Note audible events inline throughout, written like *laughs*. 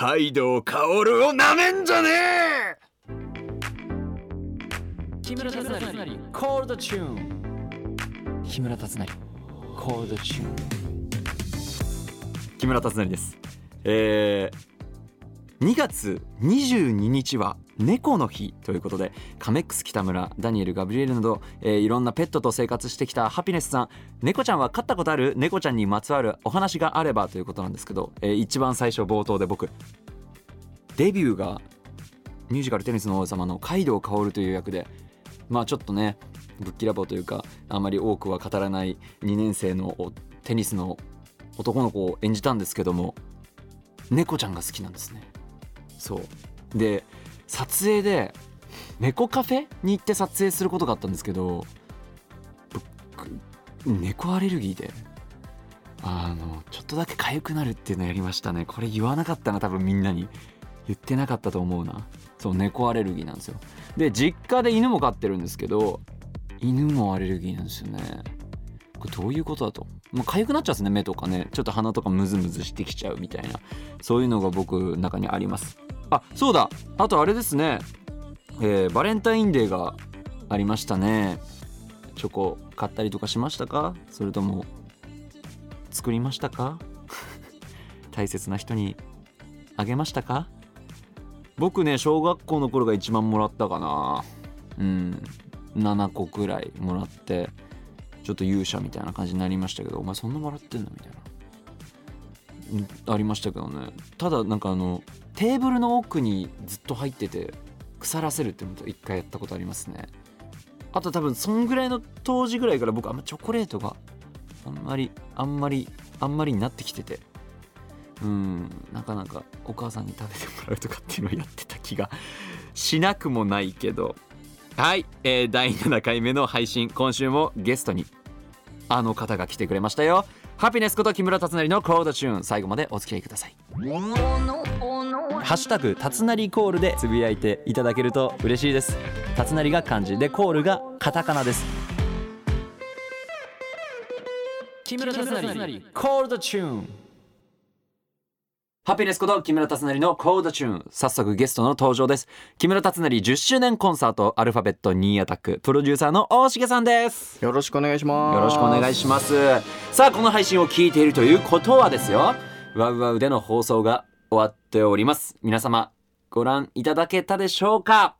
街道薫をなめんじゃねえ！木村達成コールドチューン。木村達成コールドチューン。木村達成です。えー、2月22日は猫の日ということでカメックス北村ダニエルガブリエルなど、えーいろんなペットと生活してきたハピネスさん。猫ちゃんは飼ったことある？猫ちゃんにまつわるお話があればということなんですけど、えー一番最初冒頭で僕デビューがミュージカル「テニスの王様」のカイドウ薫という役でまあちょっとねぶっきらぼうというかあまり多くは語らない2年生のテニスの男の子を演じたんですけども猫ちゃんが好きなんですね。そう。で撮影で猫カフェに行って撮影することがあったんですけど僕猫アレルギーであのちょっとだけ痒くなるっていうのやりましたね。これ言わなかったな多分みんなに。言ってなかったと思うな。そう猫アレルギーなんですよ。で実家で犬も飼ってるんですけど犬もアレルギーなんですよね。これどういうことだと。もう痒くなっちゃうんですね目とかね。ちょっと鼻とかムズムズしてきちゃうみたいな。そういうのが僕の中にあります。あそうだ。あとあれですね。えーバレンタインデーがありましたね。チョコ買ったりとかしましたか？それとも作りましたか？*laughs* 大切な人にあげましたか？僕ね小学校の頃が一番もらったかな。うん。7個くらいもらってちょっと勇者みたいな感じになりましたけどお前そんなもらってんの？みたいな。ありましたけどね。ただなんかあのテーブルの奥にずっと入ってて腐らせるっていうのと一回やったことありますね。あと多分そんぐらいの当時ぐらいから僕あんまチョコレートがあんまりあんまりあんまりになってきてて。うんなかなかお母さんに食べてもらうとかっていうのをやってた気がしなくもないけど。はい、えー第7回目の配信今週もゲストにあの方が来てくれましたよ。ハピネスこと木村達成のコードチューン。最後までお付き合いください。ハッシュタグ達成コールでつぶやいていただけると嬉しいです。達成が漢字でコールがカタカナです。木村達成コールドチューン。ハピネスこと木村達成のコールドチューン。早速ゲストの登場です。木村達成10周年コンサートアルファベットニーアタックプロデューサーの大重さんです。よろしくお願いします。よろしくお願いします。さあこの配信を聞いているということはですよ。ワウワウでの放送が終わっております。皆様ご覧いただけたでしょうか？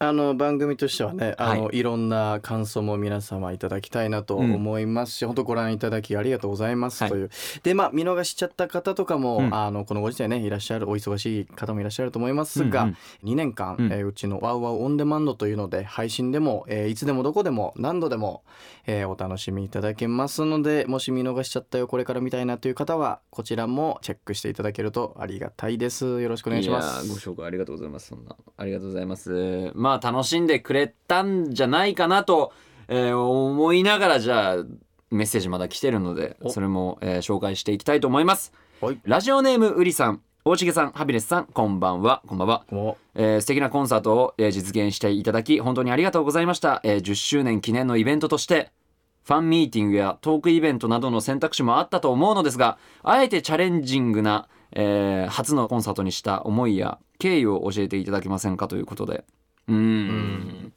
あの番組としてはね、あの、、はいろんな感想も皆様いただきたいなと思いますし、本当ご覧いただきありがとうございますはいとい。う。で、まあ見逃しちゃった方とかも、うん。あのこのご時世ねいらっしゃるお忙しい方もいらっしゃると思いますが、うんうん2年間、うん。えーうちのワウワウオンデマンドというので配信でも、えーいつでもどこでも何度でも、えーお楽しみいただけますので、もし見逃しちゃったよこれから見たいなという方はこちらもチェックしていただけるとありがたいです。よろしくお願いします。ご紹介ありがとうございます。そんなありがとうございます。まあ楽しんでくれたんじゃないかなと、えー思いながらじゃあメッセージまだ来てるのでお。それも、えー紹介していきたいと思います。はい。ラジオネームうりさん。大重さんハピネスさんこんばんは。こんばんは。もえー素敵なコンサートを、えー実現していただき本当にありがとうございました、えー10周年記念のイベントとしてファンミーティングやトークイベントなどの選択肢もあったと思うのですがあえてチャレンジングな、えー初のコンサートにした思いや経緯を教えていただけませんかということでうーん。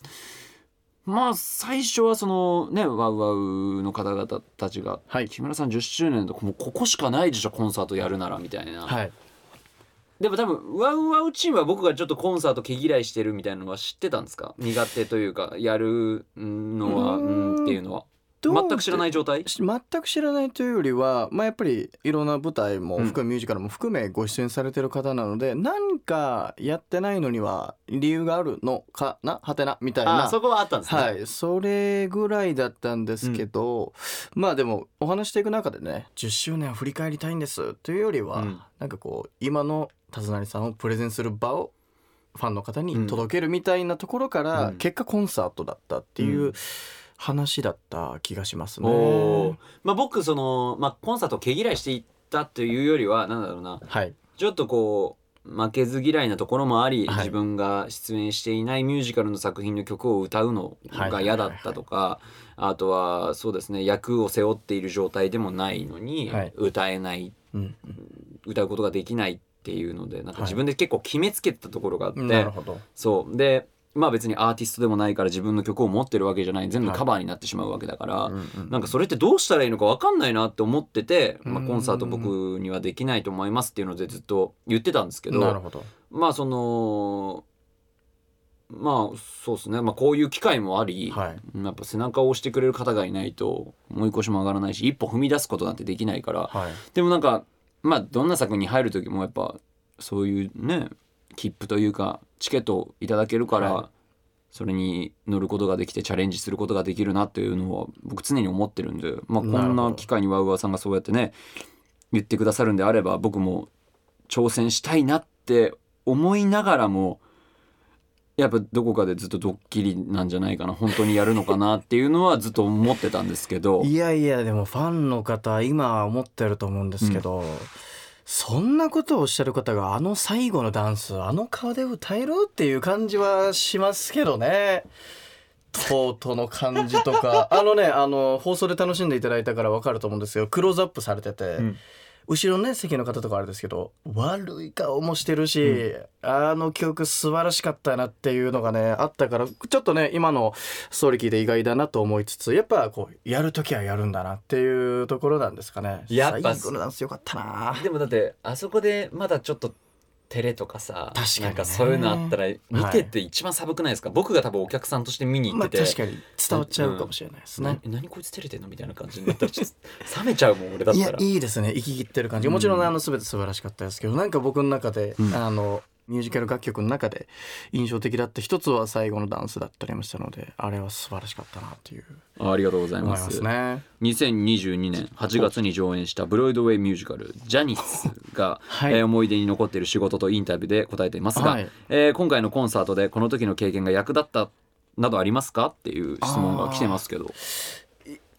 まあ最初はそのねワウワウの方々たちが、はい。木村さん10周年ともうここしかないでしょコンサートやるならみたいな、はい。でも多分ワウワウチームは僕がちょっとコンサート毛嫌いしてるみたいなのは知ってたんですか苦手というかやるのはうんんっていうのは全く知らない状態？し全く知らないというよりは、まあ、やっぱりいろんな舞台も含め、ミュージカルも含めご出演されてる方なので何かやってないのには理由があるのかな？はてなみたいな。あそこはあったんですね、はい。それぐらいだったんですけど、まあでもお話していく中でね10周年を振り返りたいんですというよりは、うん。なんかこう今の達成さんをプレゼンする場をファンの方に届けるみたいなところから、うん。結果コンサートだったっていううん話だった気がしますね。まあ僕その、まあ、コンサートを毛嫌いしていったというよりはなんだろうな。はい。ちょっとこう負けず嫌いなところもあり、はい。自分が出演していないミュージカルの作品の曲を歌うのが嫌だったとかあとはそうですね役を背負っている状態でもないのに、はい。歌えないうん。歌うことができないっっていうのでなんか自分で結構決めつけてたところがあって、なるほど。そう。でまあ別にアーティストでもないから自分の曲を持ってるわけじゃない全部カバーになってしまうわけだから、うんうんなんかそれってどうしたらいいのか分かんないなって思ってて、まあ、うんコンサート僕にはできないと思いますっていうのでずっと言ってたんですけどなるほど。まあそのまあそうですね、まあ、こういう機会もあり、はい。やっぱ背中を押してくれる方がいないともう一腰も上がらないし一歩踏み出すことなんてできないからはい。でもなんかまあどんな作品に入る時もやっぱそういうね切符というかチケットをいただけるから、はい。それに乗ることができてチャレンジすることができるなっていうのは僕常に思ってるんで、まあ、こんな機会にワウワウさんがそうやってね言ってくださるんであれば僕も挑戦したいなって思いながらもやっぱどこかでずっとドッキリなんじゃないかな本当にやるのかなっていうのはずっと思ってたんですけど。いやいやでもファンの方今思ってると思うんですけど、そんなことをおっしゃる方があの最後のダンスあの顔で歌えるっていう感じはしますけどね。トートの感じとか。あのねあの放送で楽しんでいただいたから分かると思うんですよ。クローズアップされてて、ん。後ろのね席の方とかあれですけど悪い顔もしてるし、あの曲素晴らしかったなっていうのがねあったからちょっとね今のストーリー聞いて意外だなと思いつつやっぱこうやる時はやるんだなっていうところなんですかね。やっぱ最後のダンスよかったな。でもだってあそこでまだちょっと照れとかさ確かにね。なんかそういうのあったら見てて一番寒くないですか、僕が多分お客さんとして見に行ってて、まあ確かに。伝わっちゃうかもしれないですね、な何こいつ照れてんの？みたいな感じになったらちょっと *laughs* 冷めちゃうもん俺だったら。いいですね。生き切ってる感じ。もちろんあの全て素晴らしかったですけどなんか僕の中で、うん。あのミュージカル楽曲の中で印象的だった一つは最後のダンスだったりましたのであれは素晴らしかったなっていう。あありがとうございま思いますすね。2022年8月に上演したブロイドウェイミュージカル「ジャニス」が、はい。えー思い出に残っている仕事とインタビューで答えていますが、はい。えー今回のコンサートでこの時の経験が役立ったなどありますかっていう質問が来てますけど。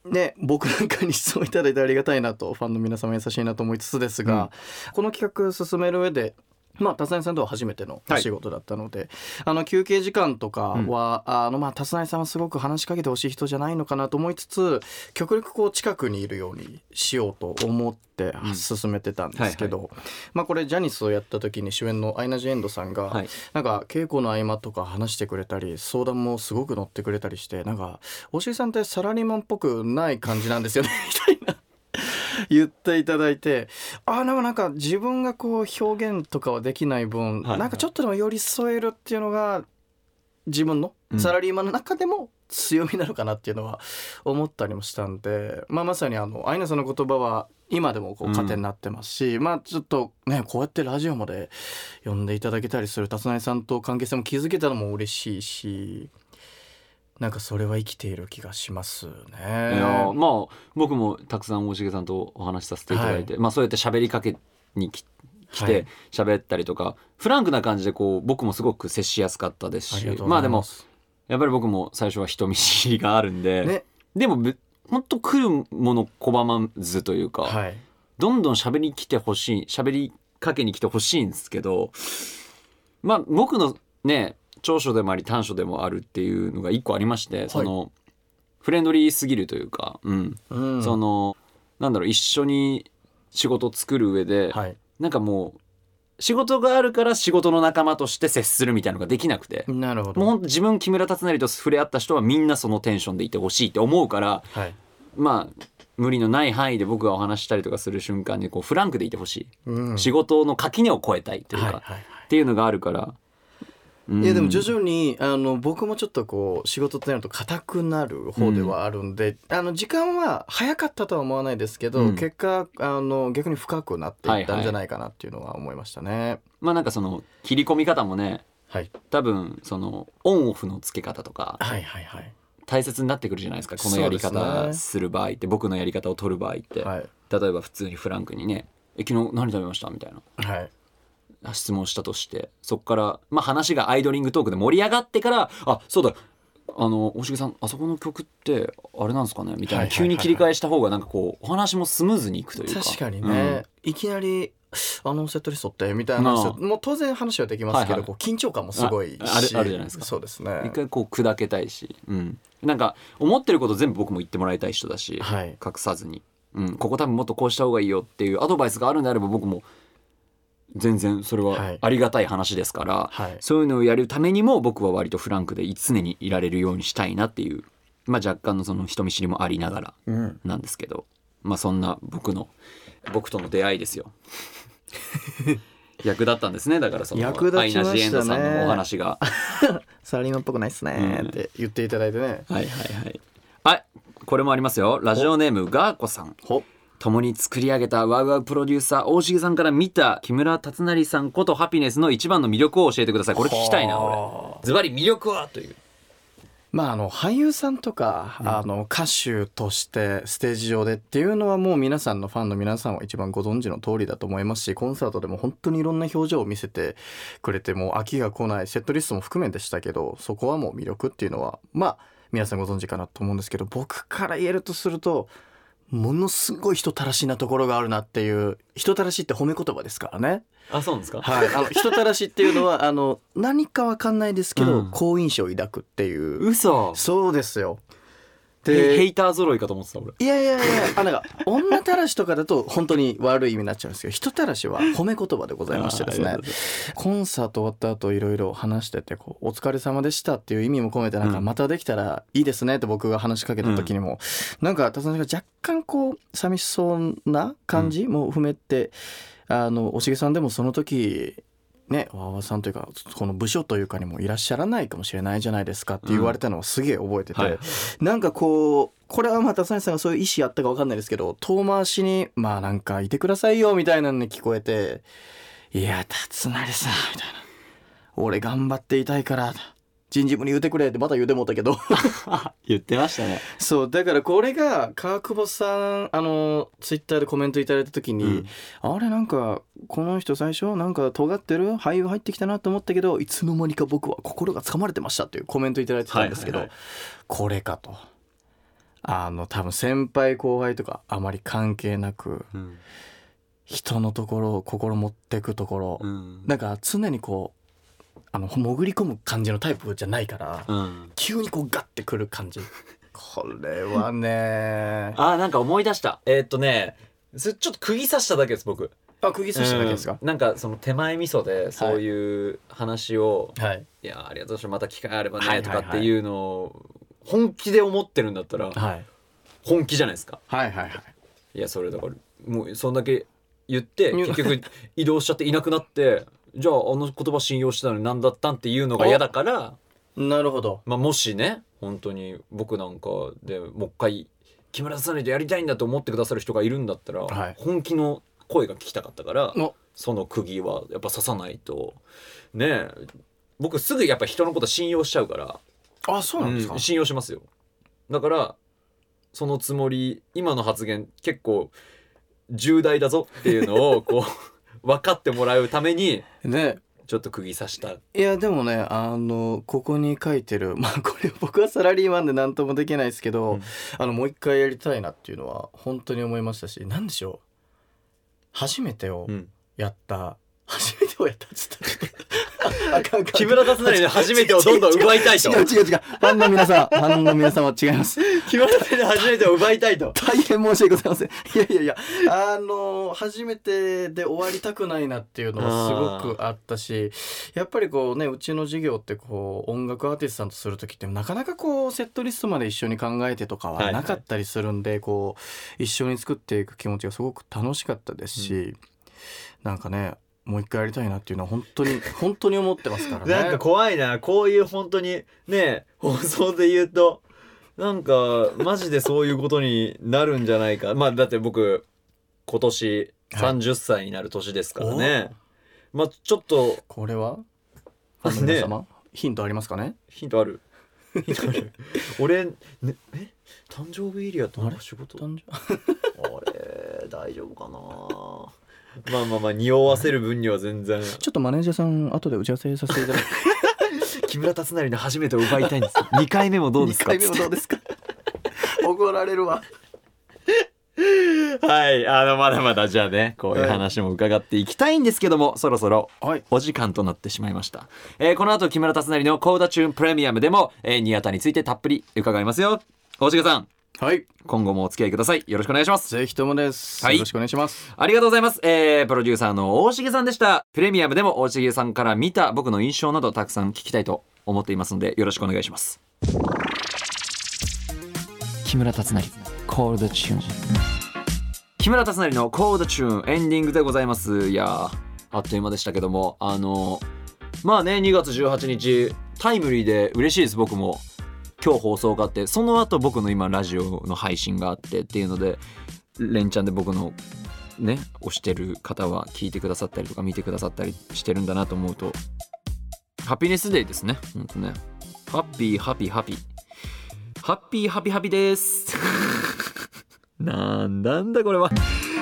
ね、僕なんかに質問いただいてありがたいなとファンの皆様優しいなと思いつつですが、この企画進める上でまあ、達成さんとは初めてのお仕事だったので、あの休憩時間とかは、あのまあ達成さんはすごく話しかけてほしい人じゃないのかなと思いつつ極力こう近くにいるようにしようと思ってうん進めてたんですけど、まあこれジャニスをやった時に主演のアイナ・ジ・エンドさんが、はい。なんか稽古の合間とか話してくれたり相談もすごく乗ってくれたりしてなんか大重さんってサラリーマンっぽくない感じなんですよねみたいな *laughs* 言っていただいてあでもなんか自分がこう表現とかはできない分、はいなんかちょっとでも寄り添えるっていうのが自分のうん。サラリーマンの中でも強みなのかなっていうのは思ったりもしたんで、まあ、まさにあのアイナさんの言葉は今でもこう糧になってますし、まあちょっとねこうやってラジオまで呼んでいただけたりする達成さんと関係性も築けたのも嬉しいしなんかそれは生きている気がしますね。いやまあ僕もたくさん大重さんとお話しさせていただいて、まあそうやって喋りかけにき来はいて喋ったりとか、フランクな感じでこう僕もすごく接しやすかったですしまあでも。やっぱり僕も最初は人見知りがあるんで、ねでもべほんと来るもの拒まずというか、はいどんどん喋り来てほしい喋りかけに来てほしいんですけどまあ僕のね長所でもあり短所でもあるっていうのが一個ありまして、そのフレンドリーすぎるというか、うん。うん。そのなんだろう一緒に仕事を作る上で、はい。なんかもう仕事があるから仕事の仲間として接するみたいなのができなくて、なるほど。もう自分木村達成と触れ合った人はみんなそのテンションでいてほしいって思うからはい。まあ無理のない範囲で僕がお話ししたりとかする瞬間にこうフランクでいてほしい、うん。仕事の垣根を越えたいというか、はいはいはい。っていうのがあるから。うん。いやでも徐々にあの僕もちょっとこう仕事ってなると硬くなる方ではあるんで、あの時間は早かったとは思わないですけど、うん。結果あの逆に深くなっていったんじゃないかなっていうのは思いましたね。まあなんかその切り込み方もねはい、多分そのオンオフの付け方とかはいはいはい。大切になってくるじゃないですか。このやり方ねする場合って僕のやり方を取る場合って、はい。例えば普通にフランクにね「え昨日何食べました?」みたいな。はい質問したとしてそこから、まあ、話がアイドリングトークで盛り上がってから「あそうだあの大重さんあそこの曲ってあれなんですかね?」みたいな急に切り返した方がなんかこうお話もスムーズにいくというか。確かにね、いきなりあのセットリストってみたいなもう当然話はできますけど、はいはい。こう緊張感もすごいし。ああるあるじゃないですか。そうですね。うん一回こう砕けたいし、うん、なんか思ってること全部僕も言ってもらいたい人だし、はい。隠さずに、うん、ここ多分もっとこうした方がいいよっていうアドバイスがあるんであれば僕も全然それははい。ありがたい話ですから、はい。そういうのをやるためにも僕は割とフランクで常にいられるようにしたいなっていう、まあ、若干のその人見知りもありながらうん。なんですけど、まあそんな僕の僕との出会いですよ。*laughs* 役立ったんですね。だからその役立ちましたね。アイナ・ジ・エンドさんのお話が。*laughs* サラリーマンっぽくないっすね。って言っていただいてね、はいはいはい。はいこれもありますよ。ラジオネームガーコさん。ほ共に作り上げたワウワウプロデューサー大重さんから見た木村達成さんことハピネスの一番の魅力を教えてください。これ聞きたいな俺。ズバリ魅力は？という。まああの俳優さんとか、あの歌手としてステージ上でっていうのはもう皆さんのファンの皆さんは一番ご存知の通りだと思いますしコンサートでも本当にいろんな表情を見せてくれてもう飽きが来ないセットリストも含めでしたけどそこはもう魅力っていうのはまあ皆さんご存知かなと思うんですけど僕から言えるとするとものすごい人たらしなところがあるなっていう人たらしって褒め言葉ですからね。あそうなんですか？はい、あの人たらしっていうのはあの何かわかんないですけど、うん。好印象を抱くっていう。嘘。そうですよ。ヘヘでイター揃いかと思ってた俺。いやいやいやあなんか *laughs* 女たらしとかだと本当に悪い意味になっちゃうんですけど人たらしは褒め言葉でございましてですね。コンサート終わった後いろいろ話しててこう「お疲れ様でした」っていう意味も込めてなんかうん。またできたらいいですねって僕が話しかけた時にも、なんか田さんが若干こう寂しそうな感じも含めて、あのおしげさんでもその時ねわわさんというかこの部署というかにもいらっしゃらないかもしれないじゃないですかって言われたのをすげえ覚えてて、はい。なんかこうこれはまた田さんがそういう意思あったか分かんないですけど遠回しにまあなんかいてくださいよみたいなのに聞こえて「いや達成さん」みたいな「俺頑張っていたいから人事部に言うてくれ」ってまた言うてもうたけど。*laughs* 言ってましたね。そうだからこれが川久保さんあのツイッターでコメントいただいた時に、うん。あれなんかこの人最初なんか尖ってる？俳優入ってきたなと思ったけどいつの間にか僕は心がつかまれてましたっていうコメントいただいてたんですけど、はいはい。これかと。あの多分先輩後輩とかあまり関係なくうん。人のところを心持ってくところ、うん。なんか常にこうあの潜り込む感じのタイプじゃないから、うん。急にこうガッてくる感じ。*laughs* これはね。*laughs* あなんか思い出した。えーっとねちょっと釘刺しただけです僕。あ釘刺しただけですか、うん。なんかその手前味噌でそういう話を、はい。い、やありがとうございますまた機会あればねとかっていうのを本気で思ってるんだったらはい。本気じゃないですか？はいはいはい。いやそれだからもうそんだけ言って *laughs* う。ん結局移動しちゃっていなくなってじゃああの言葉信用してたのに何だったんっていうのが嫌だから、なるほど。まあ、もしね本当に僕なんかでもう一回木村さんとやりたいんだと思ってくださる人がいるんだったら、はい。本気の声が聞きたかったからお。その釘はやっぱ刺さないと。ねえ僕すぐやっぱ人のこと信用しちゃうから。あそうなんですか、うん信用しますよ。だからそのつもり今の発言結構重大だぞっていうのをこう分かってもらうためにね。ちょっと釘刺した。いやでもねあのここに書いてる *laughs* まあこれ僕はサラリーマンで何ともできないですけど、うん。あのもう一回やりたいなっていうのは本当に思いましたし何でしょう？初めてをうん。やった、初めてをやったっつった木村達成で初めてをどんどん奪いたいと。*laughs* 違う違う違う。ファンの皆さん *laughs* ファンの皆さんは違います。木村達成で初めてを奪いたいと。大変申し訳ございません。いやいやいや。あの初めてで終わりたくないなっていうのはすごくあったしやっぱりこうねうちの授業ってこう音楽アーティストさんとする時ってなかなかこうセットリストまで一緒に考えてとかはいははいなかったりするんで、こう一緒に作っていく気持ちがすごく楽しかったですし、なんかねもう一回やりたいなっていうのは本当に *laughs* 本当に思ってますからね。なんか怖いな。こういう本当にね放送で言うとなんかマジでそういうことになるんじゃないか。まあだって僕今年30歳になる年ですからね、まあちょっとこれは？ファンの皆様、ヒントありますかね？ヒントある。*laughs* 俺、ね、え？誕生日エリアってなんか仕事？あれ大丈夫かな？まあまあまあ匂わせる分には全然。ちょっとマネージャーさん後で打ち合わせさせていただいて *laughs* 木村達成の初めてを奪いたいんです2回目もどうですか？2回目もどうですか？*laughs* 怒られるわ。はい、あの、まだまだじゃあね、こういう話も伺っていきたいんですけども、そろそろはい。お時間となってしまいました。えーこの後、木村達成のコーダチューンプレミアムでも、えー、ニアタについてたっぷり伺いますよ。大重さん、はい今後もお付き合いくださいよろしくお願いしますぜひともです、はいよろしくお願いしますありがとうございます。えー、プロデューサーの大重さんでした。プレミアムでも大重さんから見た僕の印象などたくさん聞きたいと思っていますので、よろしくお願いします。木村達成コールドチューン木村達成のコールドチューンエンディングでございます。いやー、あっという間でしたけども、あのまあね、2月18日、タイムリーで嬉しいです、僕も。今日放送があって、その後僕の今ラジオの配信があってっていうので、連チャンで僕のね、推してる方は聞いてくださったりとか見てくださったりしてるんだなと思うと、ハピネスデーですね、ほんとね。ハッピーハピハピ。ハッピーハピハピです。*laughs* なんだんだこれは。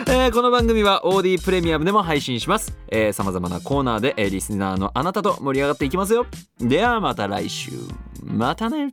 えーこの番組は OD プレミアムでも配信します。えー、様々なコーナーで、えーリスナーのあなたと盛り上がっていきますよ。ではまた来週。またね。